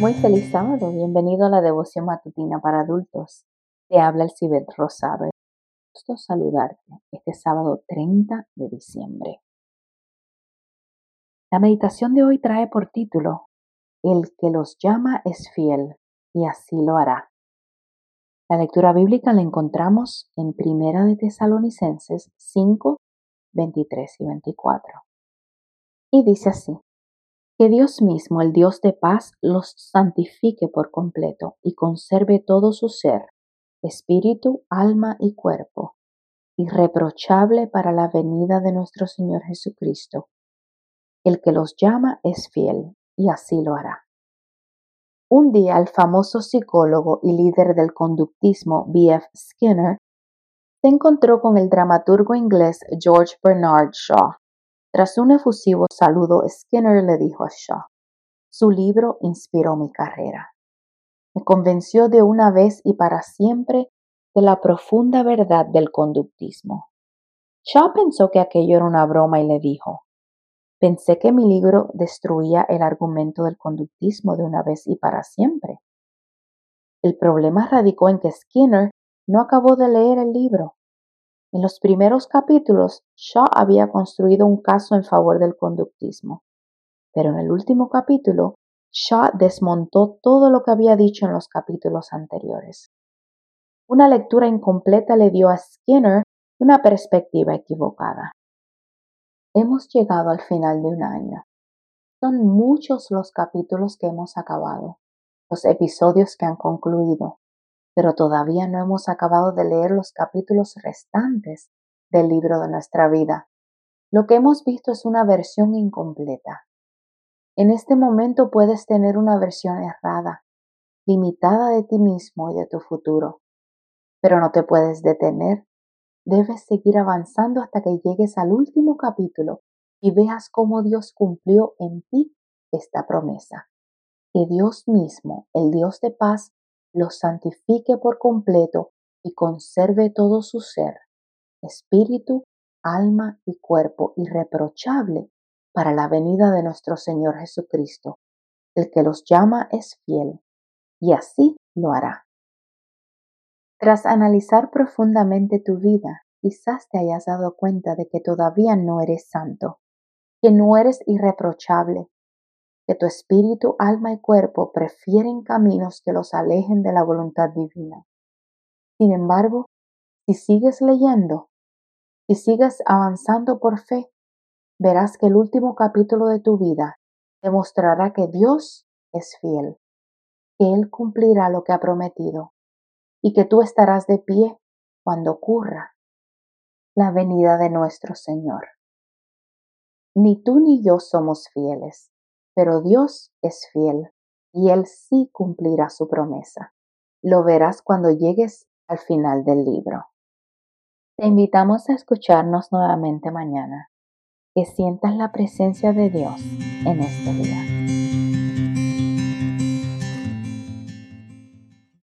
Muy feliz sábado, bienvenido a la devoción matutina para adultos. Te habla el Cibet Rosado. Gusto saludarte este sábado 30 de diciembre. La meditación de hoy trae por título El que los llama es fiel y así lo hará. La lectura bíblica la encontramos en Primera de Tesalonicenses 5, 23 y 24. Y dice así: que Dios mismo, el Dios de paz, los santifique por completo y conserve todo su ser, espíritu, alma y cuerpo, irreprochable para la venida de nuestro Señor Jesucristo. El que los llama es fiel, y así lo hará. Un día el famoso psicólogo y líder del conductismo B.F. Skinner se encontró con el dramaturgo inglés George Bernard Shaw tras un efusivo saludo, Skinner le dijo a Shaw, su libro inspiró mi carrera. Me convenció de una vez y para siempre de la profunda verdad del conductismo. Shaw pensó que aquello era una broma y le dijo, pensé que mi libro destruía el argumento del conductismo de una vez y para siempre. El problema radicó en que Skinner no acabó de leer el libro en los primeros capítulos, Shaw había construido un caso en favor del conductismo, pero en el último capítulo, Shaw desmontó todo lo que había dicho en los capítulos anteriores. Una lectura incompleta le dio a Skinner una perspectiva equivocada. Hemos llegado al final de un año. Son muchos los capítulos que hemos acabado, los episodios que han concluido, pero todavía no hemos acabado de leer los capítulos restantes del libro de nuestra vida. Lo que hemos visto es una versión incompleta. En este momento puedes tener una versión errada, limitada de ti mismo y de tu futuro, pero no te puedes detener. Debes seguir avanzando hasta que llegues al último capítulo y veas cómo Dios cumplió en ti esta promesa. Que Dios mismo, el Dios de paz, los santifique por completo y conserve todo su ser, espíritu, alma y cuerpo irreprochable para la venida de nuestro Señor Jesucristo. El que los llama es fiel, y así lo hará. Tras analizar profundamente tu vida, quizás te hayas dado cuenta de que todavía no eres santo, que no eres irreprochable, que tu espíritu, alma y cuerpo prefieren caminos que los alejen de la voluntad divina. Sin embargo, si sigues leyendo, si sigues avanzando por fe, verás que el último capítulo de tu vida demostrará que Dios es fiel, que Él cumplirá lo que ha prometido y que tú estarás de pie cuando ocurra la venida de nuestro Señor. Ni tú ni yo somos fieles, pero Dios es fiel y Él sí cumplirá su promesa. Lo verás cuando llegues al final del libro. Te invitamos a escucharnos nuevamente mañana. Que sientas la presencia de Dios en este día.